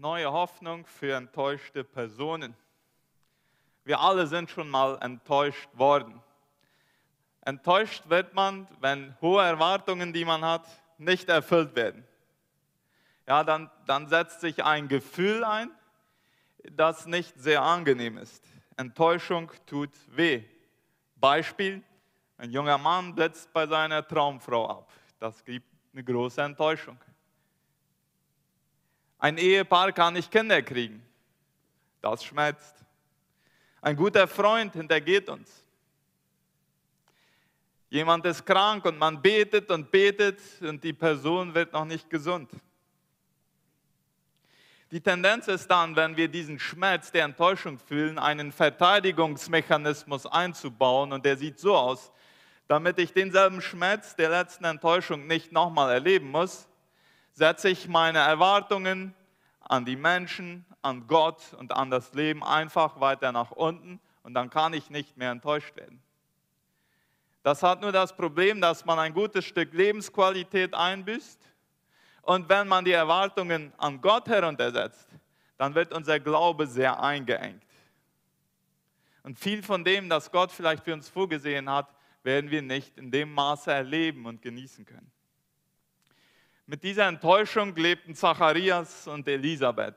Neue Hoffnung für enttäuschte Personen. Wir alle sind schon mal enttäuscht worden. Enttäuscht wird man, wenn hohe Erwartungen, die man hat, nicht erfüllt werden. Ja, dann, dann setzt sich ein Gefühl ein, das nicht sehr angenehm ist. Enttäuschung tut weh. Beispiel, ein junger Mann blitzt bei seiner Traumfrau ab. Das gibt eine große Enttäuschung. Ein Ehepaar kann nicht Kinder kriegen. Das schmerzt. Ein guter Freund hintergeht uns. Jemand ist krank und man betet und betet und die Person wird noch nicht gesund. Die Tendenz ist dann, wenn wir diesen Schmerz der Enttäuschung fühlen, einen Verteidigungsmechanismus einzubauen und der sieht so aus, damit ich denselben Schmerz der letzten Enttäuschung nicht nochmal erleben muss, setze ich meine Erwartungen an die Menschen, an Gott und an das Leben einfach weiter nach unten und dann kann ich nicht mehr enttäuscht werden. Das hat nur das Problem, dass man ein gutes Stück Lebensqualität einbüßt und wenn man die Erwartungen an Gott heruntersetzt, dann wird unser Glaube sehr eingeengt. Und viel von dem, das Gott vielleicht für uns vorgesehen hat, werden wir nicht in dem Maße erleben und genießen können. Mit dieser Enttäuschung lebten Zacharias und Elisabeth.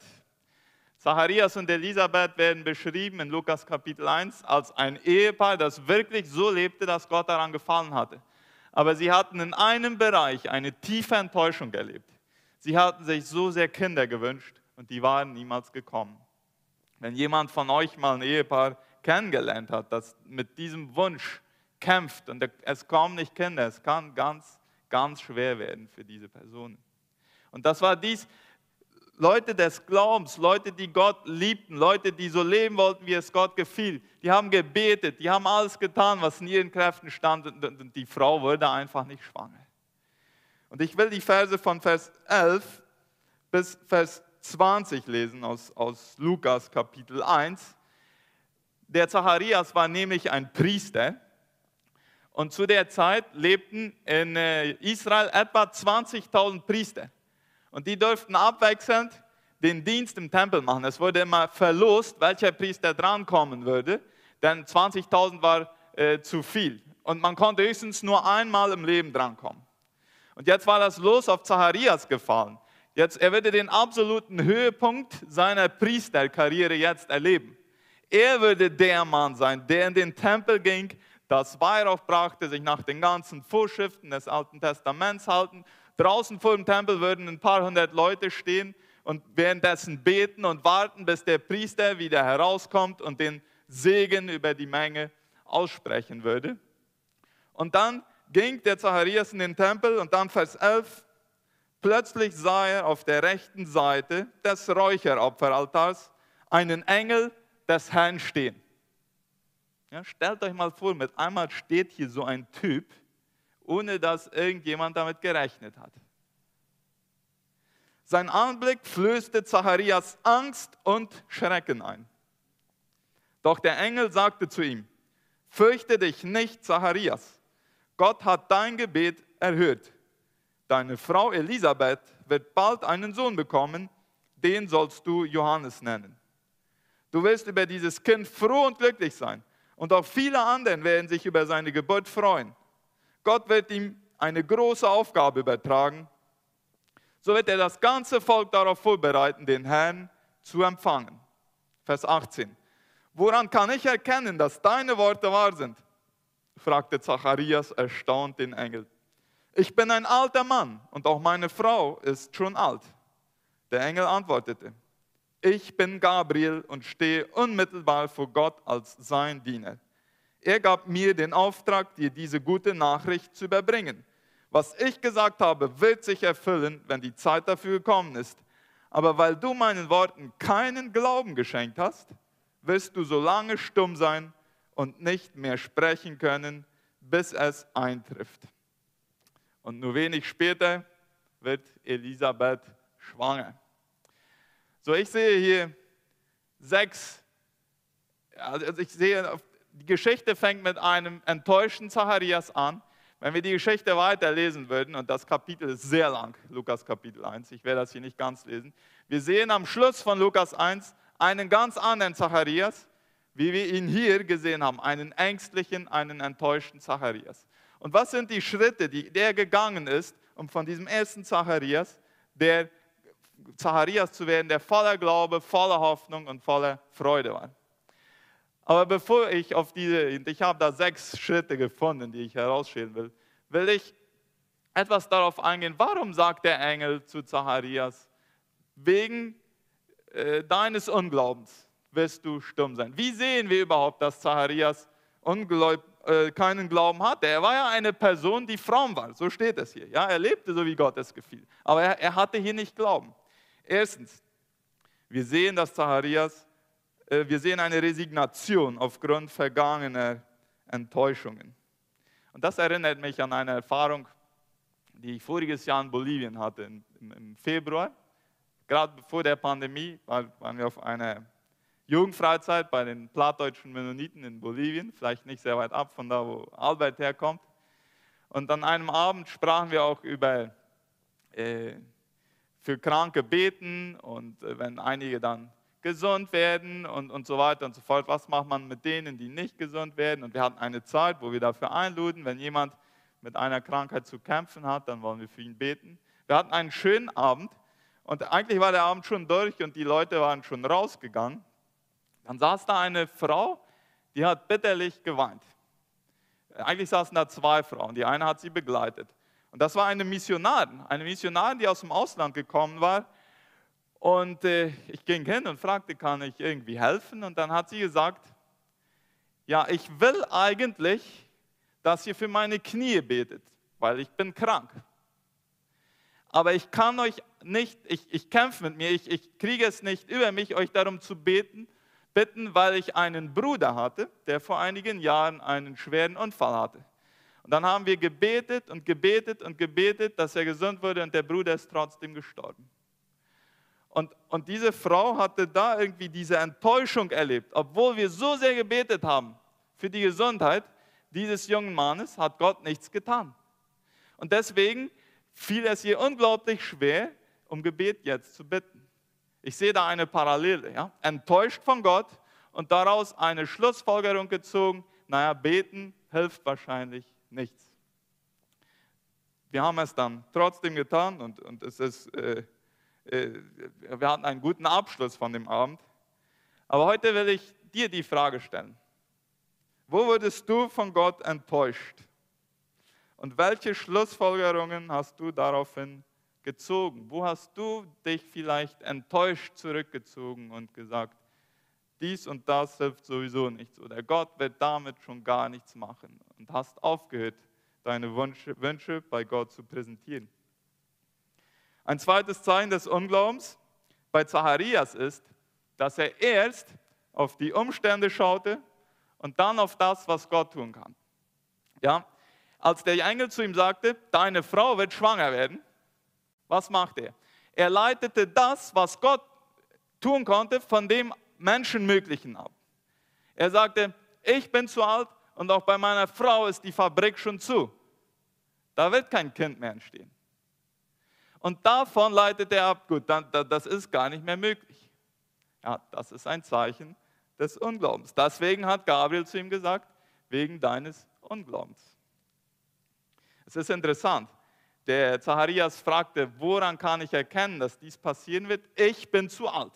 Zacharias und Elisabeth werden beschrieben in Lukas Kapitel 1 als ein Ehepaar, das wirklich so lebte, dass Gott daran gefallen hatte. Aber sie hatten in einem Bereich eine tiefe Enttäuschung erlebt. Sie hatten sich so sehr Kinder gewünscht und die waren niemals gekommen. Wenn jemand von euch mal ein Ehepaar kennengelernt hat, das mit diesem Wunsch kämpft und es kommen nicht Kinder, es kann ganz, ganz schwer werden für diese Personen. Und das war dies, Leute des Glaubens, Leute, die Gott liebten, Leute, die so leben wollten, wie es Gott gefiel, die haben gebetet, die haben alles getan, was in ihren Kräften stand und die Frau wurde einfach nicht schwanger. Und ich will die Verse von Vers 11 bis Vers 20 lesen aus, aus Lukas Kapitel 1. Der Zacharias war nämlich ein Priester und zu der Zeit lebten in äh, Israel etwa 20.000 Priester. Und die durften abwechselnd den Dienst im Tempel machen. Es wurde immer verlost, welcher Priester drankommen würde, denn 20.000 war äh, zu viel. Und man konnte höchstens nur einmal im Leben drankommen. Und jetzt war das Los auf Zacharias gefallen. Jetzt, er würde den absoluten Höhepunkt seiner Priesterkarriere jetzt erleben. Er würde der Mann sein, der in den Tempel ging, das Weihrauch brachte, sich nach den ganzen Vorschriften des Alten Testaments halten Draußen vor dem Tempel würden ein paar hundert Leute stehen und währenddessen beten und warten, bis der Priester wieder herauskommt und den Segen über die Menge aussprechen würde. Und dann ging der Zacharias in den Tempel und dann Vers 11, plötzlich sah er auf der rechten Seite des Räucheropferaltars einen Engel des Herrn stehen. Ja, stellt euch mal vor, mit einmal steht hier so ein Typ, ohne dass irgendjemand damit gerechnet hat. Sein Anblick flößte Zacharias Angst und Schrecken ein. Doch der Engel sagte zu ihm, fürchte dich nicht, Zacharias. Gott hat dein Gebet erhört. Deine Frau Elisabeth wird bald einen Sohn bekommen, den sollst du Johannes nennen. Du wirst über dieses Kind froh und glücklich sein. Und auch viele anderen werden sich über seine Geburt freuen. Gott wird ihm eine große Aufgabe übertragen. So wird er das ganze Volk darauf vorbereiten, den Herrn zu empfangen. Vers 18. Woran kann ich erkennen, dass deine Worte wahr sind? fragte Zacharias erstaunt den Engel. Ich bin ein alter Mann und auch meine Frau ist schon alt. Der Engel antwortete, ich bin Gabriel und stehe unmittelbar vor Gott als sein Diener. Er gab mir den Auftrag, dir diese gute Nachricht zu überbringen. Was ich gesagt habe, wird sich erfüllen, wenn die Zeit dafür gekommen ist. Aber weil du meinen Worten keinen Glauben geschenkt hast, wirst du so lange stumm sein und nicht mehr sprechen können, bis es eintrifft. Und nur wenig später wird Elisabeth schwanger. So, ich sehe hier sechs, also ich sehe die Geschichte fängt mit einem enttäuschten Zacharias an. Wenn wir die Geschichte weiterlesen würden, und das Kapitel ist sehr lang, Lukas Kapitel 1, ich werde das hier nicht ganz lesen, wir sehen am Schluss von Lukas 1 einen ganz anderen Zacharias, wie wir ihn hier gesehen haben, einen ängstlichen, einen enttäuschten Zacharias. Und was sind die Schritte, die der gegangen ist, um von diesem ersten Zacharias, der Zacharias zu werden, der voller Glaube, voller Hoffnung und voller Freude war? Aber bevor ich auf diese, ich habe da sechs Schritte gefunden, die ich herausstellen will, will ich etwas darauf eingehen, warum sagt der Engel zu Zacharias, wegen äh, deines Unglaubens wirst du stumm sein. Wie sehen wir überhaupt, dass Zacharias Ungläub, äh, keinen Glauben hatte? Er war ja eine Person, die fromm war, so steht es hier. Ja, er lebte so, wie Gott es gefiel. Aber er, er hatte hier nicht Glauben. Erstens, wir sehen, dass Zacharias äh, wir sehen eine Resignation aufgrund vergangener Enttäuschungen. Und das erinnert mich an eine Erfahrung, die ich voriges Jahr in Bolivien hatte, im Februar. Gerade vor der Pandemie waren wir auf einer Jugendfreizeit bei den plattdeutschen Mennoniten in Bolivien, vielleicht nicht sehr weit ab von da, wo Albert herkommt. Und an einem Abend sprachen wir auch über äh, für Kranke beten und äh, wenn einige dann gesund werden und, und so weiter und so fort. Was macht man mit denen, die nicht gesund werden? Und wir hatten eine Zeit, wo wir dafür einluden, wenn jemand mit einer Krankheit zu kämpfen hat, dann wollen wir für ihn beten. Wir hatten einen schönen Abend und eigentlich war der Abend schon durch und die Leute waren schon rausgegangen. Dann saß da eine Frau, die hat bitterlich geweint. Eigentlich saßen da zwei Frauen, die eine hat sie begleitet. Und das war eine Missionarin, eine Missionarin, die aus dem Ausland gekommen war und äh, ich ging hin und fragte, kann ich irgendwie helfen? Und dann hat sie gesagt, ja, ich will eigentlich, dass ihr für meine Knie betet, weil ich bin krank. Aber ich kann euch nicht, ich, ich kämpfe mit mir, ich, ich kriege es nicht über mich, euch darum zu beten, bitten, weil ich einen Bruder hatte, der vor einigen Jahren einen schweren Unfall hatte. Und dann haben wir gebetet und gebetet und gebetet, dass er gesund wurde und der Bruder ist trotzdem gestorben. Und, und diese Frau hatte da irgendwie diese Enttäuschung erlebt. Obwohl wir so sehr gebetet haben für die Gesundheit dieses jungen Mannes, hat Gott nichts getan. Und deswegen fiel es ihr unglaublich schwer, um Gebet jetzt zu bitten. Ich sehe da eine Parallele. Ja? Enttäuscht von Gott und daraus eine Schlussfolgerung gezogen, naja, beten hilft wahrscheinlich nichts. Wir haben es dann trotzdem getan und, und es ist äh, äh, wir hatten einen guten Abschluss von dem Abend. Aber heute will ich dir die Frage stellen. Wo wurdest du von Gott enttäuscht? Und welche Schlussfolgerungen hast du daraufhin gezogen? Wo hast du dich vielleicht enttäuscht zurückgezogen und gesagt, dies und das hilft sowieso nichts oder Gott wird damit schon gar nichts machen und hast aufgehört, deine Wünsche, Wünsche bei Gott zu präsentieren? Ein zweites Zeichen des Unglaubens bei Zacharias ist, dass er erst auf die Umstände schaute und dann auf das, was Gott tun kann. Ja? Als der Engel zu ihm sagte, deine Frau wird schwanger werden, was macht er? Er leitete das, was Gott tun konnte, von dem Menschenmöglichen ab. Er sagte, ich bin zu alt und auch bei meiner Frau ist die Fabrik schon zu. Da wird kein Kind mehr entstehen. Und davon leitet er ab, gut, dann, das ist gar nicht mehr möglich. Ja, das ist ein Zeichen des Unglaubens. Deswegen hat Gabriel zu ihm gesagt, wegen deines Unglaubens. Es ist interessant. Der Zacharias fragte, woran kann ich erkennen, dass dies passieren wird? Ich bin zu alt.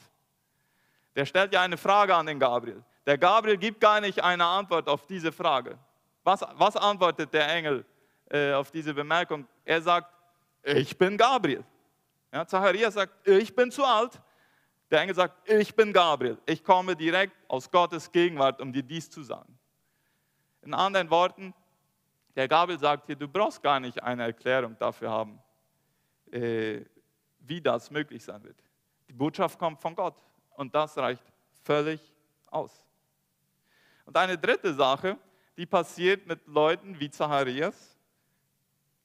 Der stellt ja eine Frage an den Gabriel. Der Gabriel gibt gar nicht eine Antwort auf diese Frage. Was, was antwortet der Engel äh, auf diese Bemerkung? Er sagt, ich bin Gabriel. Ja, Zacharias sagt, ich bin zu alt. Der Engel sagt, ich bin Gabriel. Ich komme direkt aus Gottes Gegenwart, um dir dies zu sagen. In anderen Worten, der Gabriel sagt hier, du brauchst gar nicht eine Erklärung dafür haben, äh, wie das möglich sein wird. Die Botschaft kommt von Gott und das reicht völlig aus. Und eine dritte Sache, die passiert mit Leuten wie Zacharias,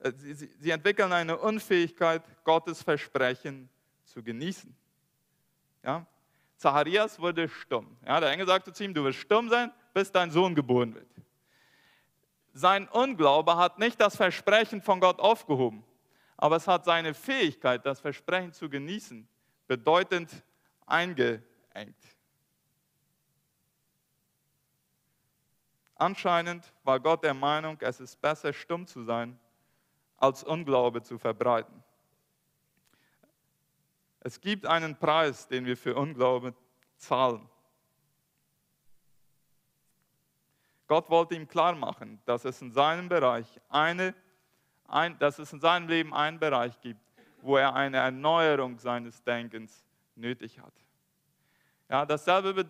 äh, sie, entwickeln eine Unfähigkeit, Gottes Versprechen zu genießen. Ja? Zacharias wurde stumm. Ja, der Engel sagte zu ihm, du wirst stumm sein, bis dein Sohn geboren wird. Sein Unglaube hat nicht das Versprechen von Gott aufgehoben, aber es hat seine Fähigkeit, das Versprechen zu genießen, bedeutend eingeengt. Anscheinend war Gott der Meinung, es ist besser, stumm zu sein, als Unglaube zu verbreiten. Es gibt einen Preis, den wir für Unglaube zahlen. Gott wollte ihm klar machen, dass es in seinem Bereich eine, ein, dass es in seinem Leben einen Bereich gibt, wo er eine Erneuerung seines Denkens nötig hat. Ja, dasselbe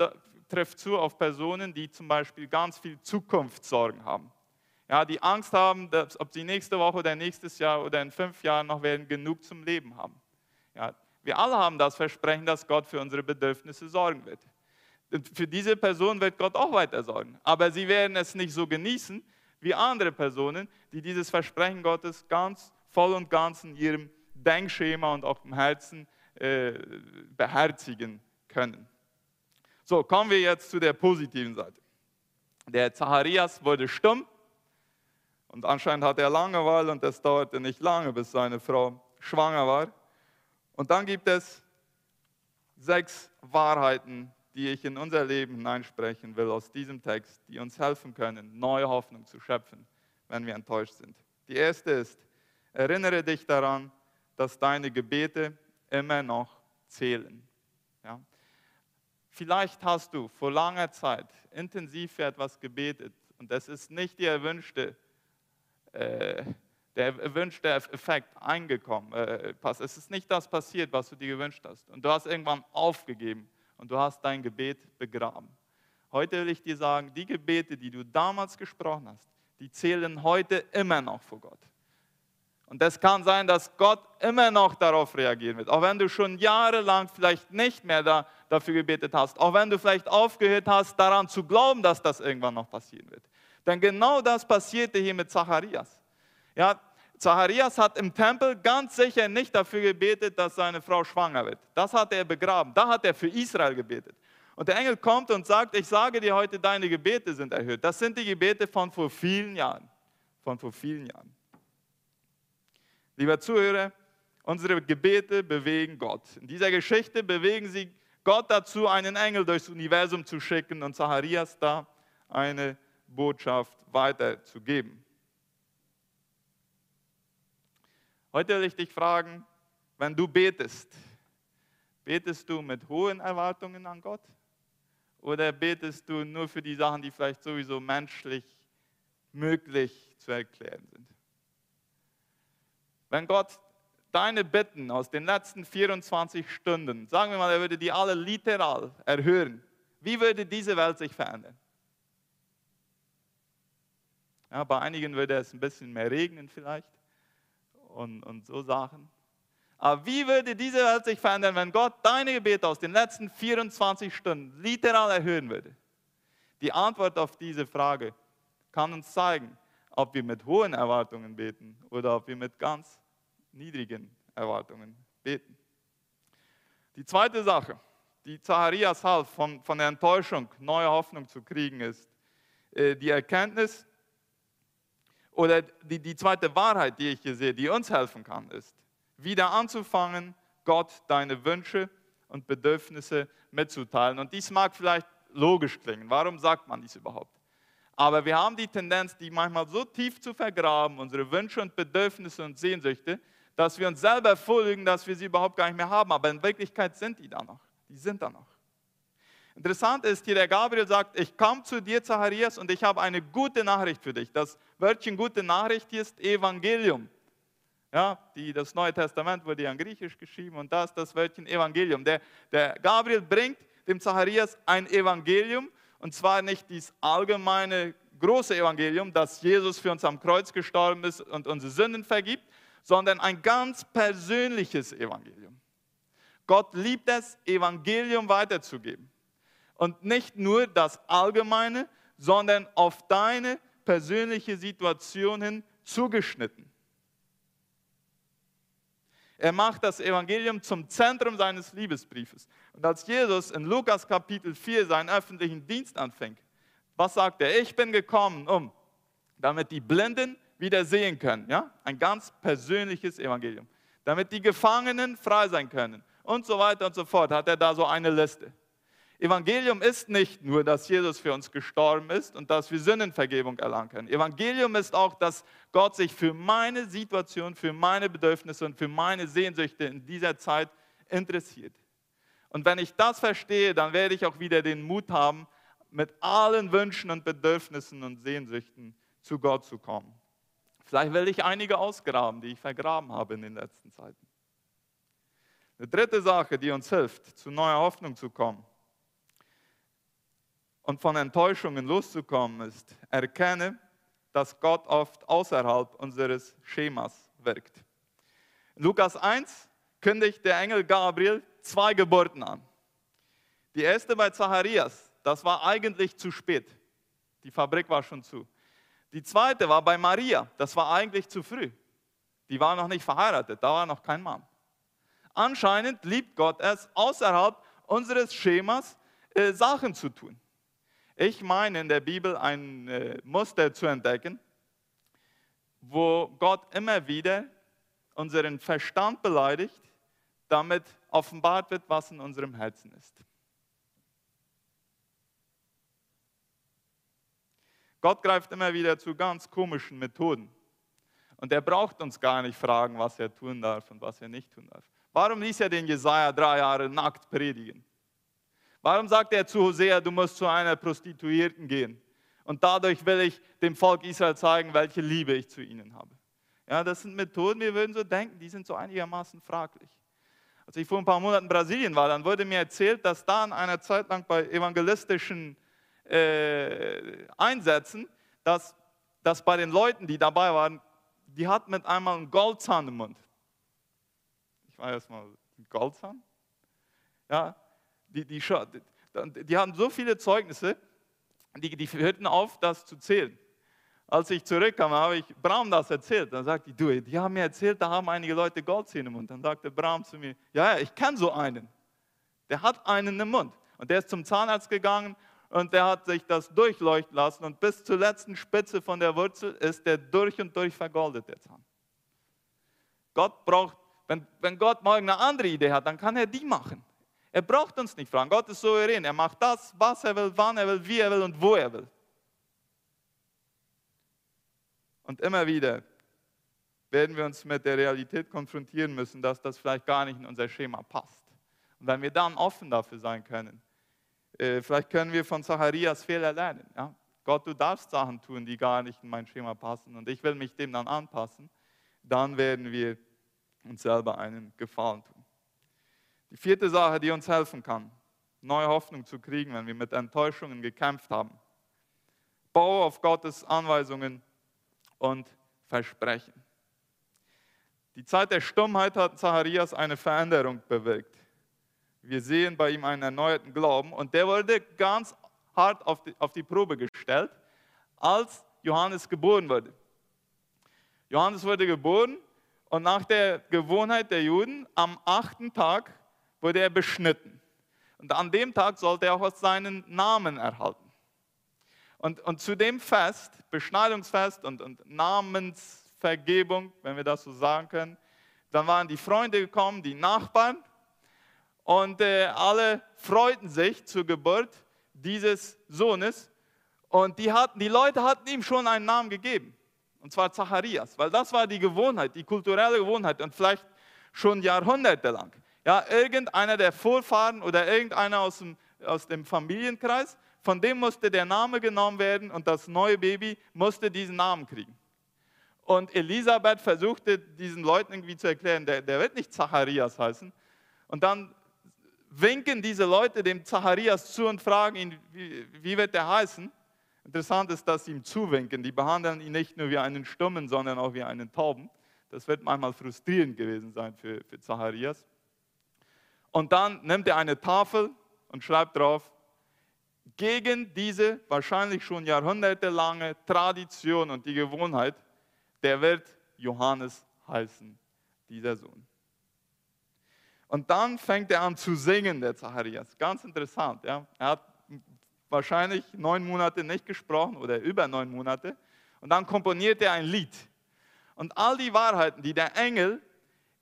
trifft zu auf Personen, die zum Beispiel ganz viel Zukunftssorgen haben. Ja, die Angst haben, dass, ob sie nächste Woche oder nächstes Jahr oder in fünf Jahren noch werden genug zum Leben haben. Ja, wir alle haben das Versprechen, dass Gott für unsere Bedürfnisse sorgen wird. Für diese Person wird Gott auch weiter sorgen. Aber sie werden es nicht so genießen wie andere Personen, die dieses Versprechen Gottes ganz voll und ganz in ihrem Denkschema und auch im Herzen äh, beherzigen können. So, kommen wir jetzt zu der positiven Seite. Der Zacharias wurde stumm und anscheinend hatte er Langeweile und es dauerte nicht lange, bis seine Frau schwanger war. Und dann gibt es sechs Wahrheiten, die ich in unser Leben hineinsprechen will aus diesem Text, die uns helfen können, neue Hoffnung zu schöpfen, wenn wir enttäuscht sind. Die erste ist, erinnere dich daran, dass deine Gebete immer noch zählen. Ja? Vielleicht hast du vor langer Zeit intensiv für etwas gebetet und es ist nicht die erwünschte, äh, der erwünschte Effekt eingekommen. Äh, es ist nicht das passiert, was du dir gewünscht hast. Und du hast irgendwann aufgegeben und du hast dein Gebet begraben. Heute will ich dir sagen, die Gebete, die du damals gesprochen hast, die zählen heute immer noch vor Gott. Und es kann sein, dass Gott immer noch darauf reagieren wird. Auch wenn du schon jahrelang vielleicht nicht mehr da, dafür gebetet hast. Auch wenn du vielleicht aufgehört hast, daran zu glauben, dass das irgendwann noch passieren wird. Denn genau das passierte hier mit Zacharias. Ja, Zacharias hat im Tempel ganz sicher nicht dafür gebetet, dass seine Frau schwanger wird. Das hat er begraben. Da hat er für Israel gebetet. Und der Engel kommt und sagt, ich sage dir heute, deine Gebete sind erhöht. Das sind die Gebete von vor vielen Jahren. Von vor vielen Jahren. Lieber Zuhörer, unsere Gebete bewegen Gott. In dieser Geschichte bewegen sie Gott dazu, einen Engel durchs Universum zu schicken und Zacharias da eine Botschaft weiterzugeben. Heute will ich dich fragen, wenn du betest, betest du mit hohen Erwartungen an Gott? Oder betest du nur für die Sachen, die vielleicht sowieso menschlich möglich zu erklären sind? Wenn Gott deine Bitten aus den letzten 24 Stunden, sagen wir mal, er würde die alle literal erhören, wie würde diese Welt sich verändern? Ja, bei einigen würde es ein bisschen mehr regnen vielleicht und, und so Sachen. Aber wie würde diese Welt sich verändern, wenn Gott deine Gebete aus den letzten 24 Stunden literal erhöhen würde? Die Antwort auf diese Frage kann uns zeigen, ob wir mit hohen Erwartungen beten oder ob wir mit ganz niedrigen Erwartungen beten. Die zweite Sache, die Zacharias half, von, von der Enttäuschung neue Hoffnung zu kriegen, ist äh, die Erkenntnis, oder die, die zweite Wahrheit, die ich hier sehe, die uns helfen kann, ist, wieder anzufangen, Gott deine Wünsche und Bedürfnisse mitzuteilen. Und dies mag vielleicht logisch klingen. Warum sagt man dies überhaupt? Aber wir haben die Tendenz, die manchmal so tief zu vergraben, unsere Wünsche und Bedürfnisse und Sehnsüchte, dass wir uns selber vorlügen, dass wir sie überhaupt gar nicht mehr haben. Aber in Wirklichkeit sind die da noch. Die sind da noch. Interessant ist hier, der Gabriel sagt, ich komme zu dir, Zacharias, und ich habe eine gute Nachricht für dich. Das Wörtchen gute Nachricht hier ist Evangelium. Ja, die, das Neue Testament wurde ja in Griechisch geschrieben und da ist das Wörtchen Evangelium. Der, der Gabriel bringt dem Zacharias ein Evangelium und zwar nicht dieses allgemeine große Evangelium, dass Jesus für uns am Kreuz gestorben ist und unsere Sünden vergibt, sondern ein ganz persönliches Evangelium. Gott liebt es, Evangelium weiterzugeben. Und nicht nur das Allgemeine, sondern auf deine persönliche Situation hin zugeschnitten. Er macht das Evangelium zum Zentrum seines Liebesbriefes. Und als Jesus in Lukas Kapitel 4 seinen öffentlichen Dienst anfängt, was sagt er? Ich bin gekommen, um damit die Blinden wieder sehen können. Ja? Ein ganz persönliches Evangelium. Damit die Gefangenen frei sein können und so weiter und so fort. Hat er da so eine Liste. Evangelium ist nicht nur, dass Jesus für uns gestorben ist und dass wir Sündenvergebung erlangen können. Evangelium ist auch, dass Gott sich für meine Situation, für meine Bedürfnisse und für meine Sehnsüchte in dieser Zeit interessiert. Und wenn ich das verstehe, dann werde ich auch wieder den Mut haben, mit allen Wünschen und Bedürfnissen und Sehnsüchten zu Gott zu kommen. Vielleicht will ich einige ausgraben, die ich vergraben habe in den letzten Zeiten. Eine dritte Sache, die uns hilft, zu neuer Hoffnung zu kommen und von Enttäuschungen loszukommen, ist, erkenne, dass Gott oft außerhalb unseres Schemas wirkt. In Lukas 1 kündigt der Engel Gabriel zwei Geburten an. Die erste bei Zacharias, das war eigentlich zu spät. Die Fabrik war schon zu. Die zweite war bei Maria, das war eigentlich zu früh. Die war noch nicht verheiratet, da war noch kein Mann. Anscheinend liebt Gott es, außerhalb unseres Schemas äh, Sachen zu tun. Ich meine in der Bibel ein äh, Muster zu entdecken, wo Gott immer wieder unseren Verstand beleidigt, damit offenbart wird, was in unserem Herzen ist. Gott greift immer wieder zu ganz komischen Methoden. Und er braucht uns gar nicht fragen, was er tun darf und was er nicht tun darf. Warum ließ er den Jesaja drei Jahre nackt predigen? Warum sagt er zu Hosea, du musst zu einer Prostituierten gehen? Und dadurch will ich dem Volk Israel zeigen, welche Liebe ich zu ihnen habe. Ja, das sind Methoden, wir würden so denken, die sind so einigermaßen fraglich. Als ich vor ein paar Monaten in Brasilien war, dann wurde mir erzählt, dass da in einer Zeit lang bei evangelistischen äh, Einsätzen, dass, dass bei den Leuten, die dabei waren, die hatten mit einmal einen Goldzahn im Mund. Ich war erstmal, Goldzahn? Ja, die, die, die, die haben so viele Zeugnisse, die, die hörten auf, das zu zählen. Als ich zurückkam, habe ich Bram das erzählt. Dann sagte ich, du, die haben mir erzählt, da haben einige Leute Goldzähne im Mund. Dann sagte Bram zu mir, ja, ja, ich kenne so einen. Der hat einen im Mund. Und der ist zum Zahnarzt gegangen und der hat sich das durchleuchten lassen und bis zur letzten Spitze von der Wurzel ist der durch und durch vergoldet, der Zahn. Gott braucht, wenn, wenn Gott morgen eine andere Idee hat, dann kann er die machen. Er braucht uns nicht fragen. Gott ist souverän. Er macht das, was er will, wann er will, wie er will und wo er will. Und immer wieder werden wir uns mit der Realität konfrontieren müssen, dass das vielleicht gar nicht in unser Schema passt. Und wenn wir dann offen dafür sein können, vielleicht können wir von Zacharias Fehler lernen. Ja? Gott, du darfst Sachen tun, die gar nicht in mein Schema passen und ich will mich dem dann anpassen, dann werden wir uns selber einen Gefallen tun. Die vierte Sache, die uns helfen kann, neue Hoffnung zu kriegen, wenn wir mit Enttäuschungen gekämpft haben. Baue auf Gottes Anweisungen und Versprechen. Die Zeit der Stummheit hat Zacharias eine Veränderung bewirkt. Wir sehen bei ihm einen erneuerten Glauben und der wurde ganz hart auf die, auf die Probe gestellt, als Johannes geboren wurde. Johannes wurde geboren und nach der Gewohnheit der Juden am achten Tag wurde er beschnitten. Und an dem Tag sollte er auch seinen Namen erhalten. Und, und zu dem Fest, Beschneidungsfest und, und Namensvergebung, wenn wir das so sagen können, dann waren die Freunde gekommen, die Nachbarn, und äh, alle freuten sich zur Geburt dieses Sohnes. Und die, hatten, die Leute hatten ihm schon einen Namen gegeben, und zwar Zacharias, weil das war die Gewohnheit, die kulturelle Gewohnheit und vielleicht schon jahrhundertelang. Ja, irgendeiner der Vorfahren oder irgendeiner aus dem, aus dem Familienkreis, von dem musste der Name genommen werden und das neue Baby musste diesen Namen kriegen. Und Elisabeth versuchte diesen Leuten irgendwie zu erklären, der, der wird nicht Zacharias heißen. Und dann winken diese Leute dem Zacharias zu und fragen ihn, wie, wie wird der heißen? Interessant ist, dass sie ihm zuwinken. Die behandeln ihn nicht nur wie einen Stummen, sondern auch wie einen Tauben. Das wird manchmal frustrierend gewesen sein für, für Zacharias. Und dann nimmt er eine Tafel und schreibt drauf, gegen diese wahrscheinlich schon jahrhundertelange Tradition und die Gewohnheit, der wird Johannes heißen, dieser Sohn. Und dann fängt er an zu singen, der Zacharias. Ganz interessant. Ja? Er hat wahrscheinlich neun Monate nicht gesprochen oder über neun Monate. Und dann komponiert er ein Lied. Und all die Wahrheiten, die der Engel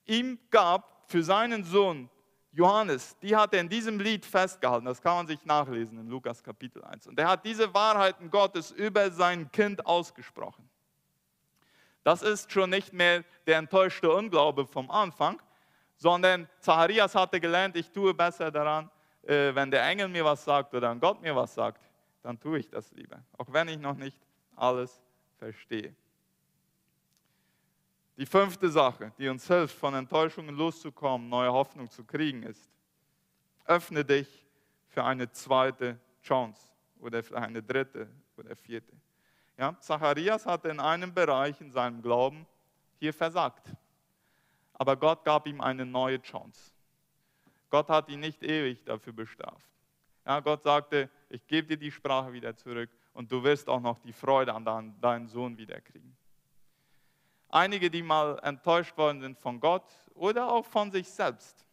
ihm gab für seinen Sohn Johannes, die hat er in diesem Lied festgehalten. Das kann man sich nachlesen in Lukas Kapitel 1. Und er hat diese Wahrheiten Gottes über sein Kind ausgesprochen. Das ist schon nicht mehr der enttäuschte Unglaube vom Anfang, sondern Zacharias hatte gelernt, ich tue besser daran, äh, wenn der Engel mir was sagt oder Gott mir was sagt, dann tue ich das lieber, auch wenn ich noch nicht alles verstehe. Die fünfte Sache, die uns hilft, von Enttäuschungen loszukommen, neue Hoffnung zu kriegen, ist, öffne dich für eine zweite Chance oder für eine dritte oder vierte. Ja, Zacharias hatte in einem Bereich in seinem Glauben hier versagt. Aber Gott gab ihm eine neue Chance. Gott hat ihn nicht ewig dafür bestraft. Ja, Gott sagte, ich gebe dir die Sprache wieder zurück und du wirst auch noch die Freude an deinen Sohn wiederkriegen. Einige, die mal enttäuscht worden sind von Gott oder auch von sich selbst,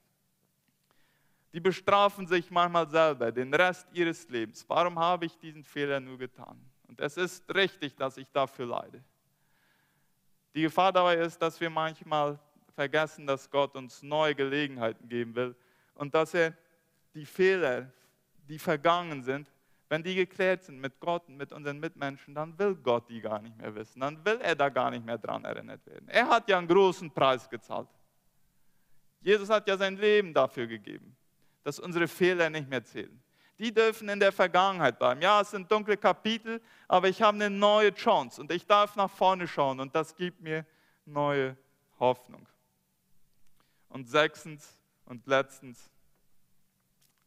die bestrafen sich manchmal selber den Rest ihres Lebens. Warum habe ich diesen Fehler nur getan? Und es ist richtig, dass ich dafür leide. Die Gefahr dabei ist, dass wir manchmal vergessen, dass Gott uns neue Gelegenheiten geben will und dass er die Fehler, die vergangen sind, wenn die geklärt sind mit Gott und mit unseren Mitmenschen, dann will Gott die gar nicht mehr wissen. Dann will er da gar nicht mehr dran erinnert werden. Er hat ja einen großen Preis gezahlt. Jesus hat ja sein Leben dafür gegeben, dass unsere Fehler nicht mehr zählen. Die dürfen in der Vergangenheit bleiben. Ja, es sind dunkle Kapitel, aber ich habe eine neue Chance und ich darf nach vorne schauen und das gibt mir neue Hoffnung. Und sechstens und letztens,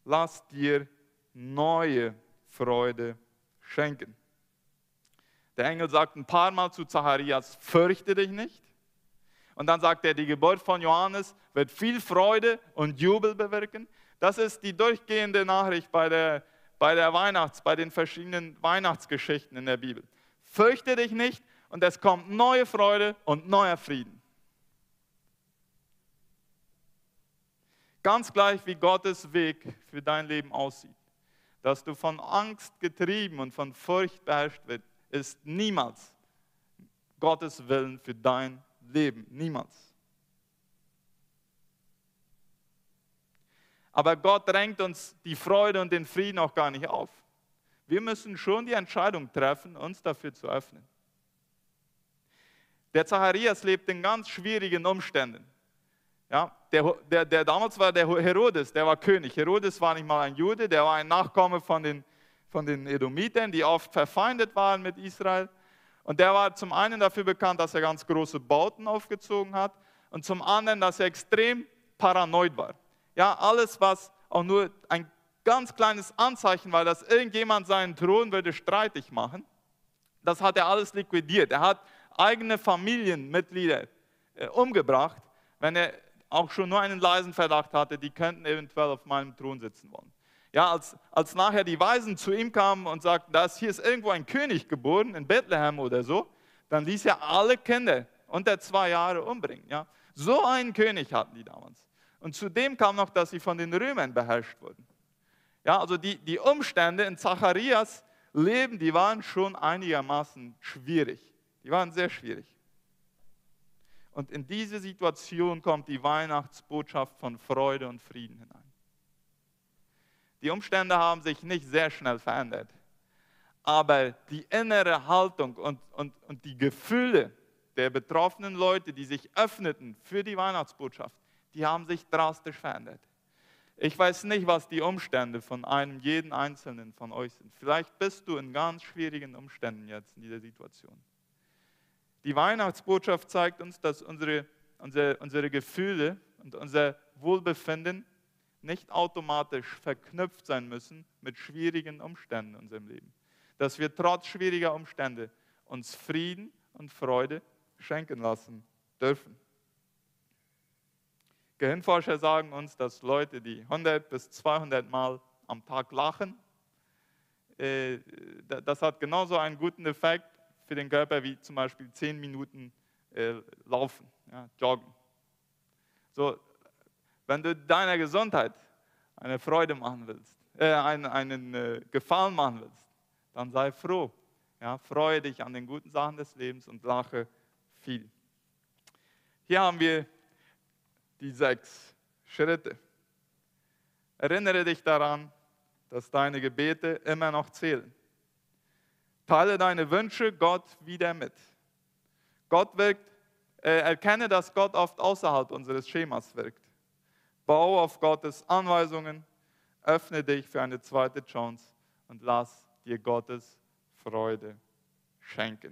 lass dir neue Freude schenken. Der Engel sagt ein paar Mal zu Zacharias, fürchte dich nicht. Und dann sagt er, die Geburt von Johannes wird viel Freude und Jubel bewirken. Das ist die durchgehende Nachricht bei der, bei der Weihnachts-, bei den verschiedenen Weihnachtsgeschichten in der Bibel. Fürchte dich nicht und es kommt neue Freude und neuer Frieden. Ganz gleich, wie Gottes Weg für dein Leben aussieht dass du von Angst getrieben und von Furcht beherrscht wird, ist niemals Gottes Willen für dein Leben. Niemals. Aber Gott drängt uns die Freude und den Frieden auch gar nicht auf. Wir müssen schon die Entscheidung treffen, uns dafür zu öffnen. Der Zacharias lebt in ganz schwierigen Umständen. Ja, der, der, der, damals war der Herodes, der war König. Herodes war nicht mal ein Jude, der war ein Nachkomme von den, von den Edomitern, die oft verfeindet waren mit Israel. Und der war zum einen dafür bekannt, dass er ganz große Bauten aufgezogen hat und zum anderen, dass er extrem paranoid war. Ja, alles, was auch nur ein ganz kleines Anzeichen war, dass irgendjemand seinen Thron würde streitig machen, das hat er alles liquidiert. Er hat eigene Familienmitglieder äh, umgebracht, wenn er auch schon nur einen leisen Verdacht hatte, die könnten eventuell auf meinem Thron sitzen wollen. Ja, als, als nachher die Weisen zu ihm kamen und sagten, dass hier ist irgendwo ein König geboren, in Bethlehem oder so, dann ließ er alle Kinder unter zwei Jahre umbringen. Ja. So einen König hatten die damals. Und zudem kam noch, dass sie von den Römern beherrscht wurden. Ja, also die, die Umstände in Zacharias Leben, die waren schon einigermaßen schwierig. Die waren sehr schwierig. Und in diese Situation kommt die Weihnachtsbotschaft von Freude und Frieden hinein. Die Umstände haben sich nicht sehr schnell verändert, aber die innere Haltung und, und, und die Gefühle der betroffenen Leute, die sich öffneten für die Weihnachtsbotschaft, die haben sich drastisch verändert. Ich weiß nicht, was die Umstände von einem jeden Einzelnen von euch sind. Vielleicht bist du in ganz schwierigen Umständen jetzt in dieser Situation. Die Weihnachtsbotschaft zeigt uns, dass unsere, unsere, unsere Gefühle und unser Wohlbefinden nicht automatisch verknüpft sein müssen mit schwierigen Umständen in unserem Leben. Dass wir trotz schwieriger Umstände uns Frieden und Freude schenken lassen dürfen. Gehirnforscher sagen uns, dass Leute, die 100 bis 200 Mal am Tag lachen, äh, das hat genauso einen guten Effekt für den Körper wie zum Beispiel zehn Minuten äh, Laufen, ja, Joggen. So, wenn du deiner Gesundheit eine Freude machen willst, äh, einen, einen äh, Gefallen machen willst, dann sei froh. Ja, freue dich an den guten Sachen des Lebens und lache viel. Hier haben wir die sechs Schritte. Erinnere dich daran, dass deine Gebete immer noch zählen. Teile deine Wünsche Gott wieder mit. Gott wirkt, äh, erkenne, dass Gott oft außerhalb unseres Schemas wirkt. Baue auf Gottes Anweisungen, öffne dich für eine zweite Chance und lass dir Gottes Freude schenken.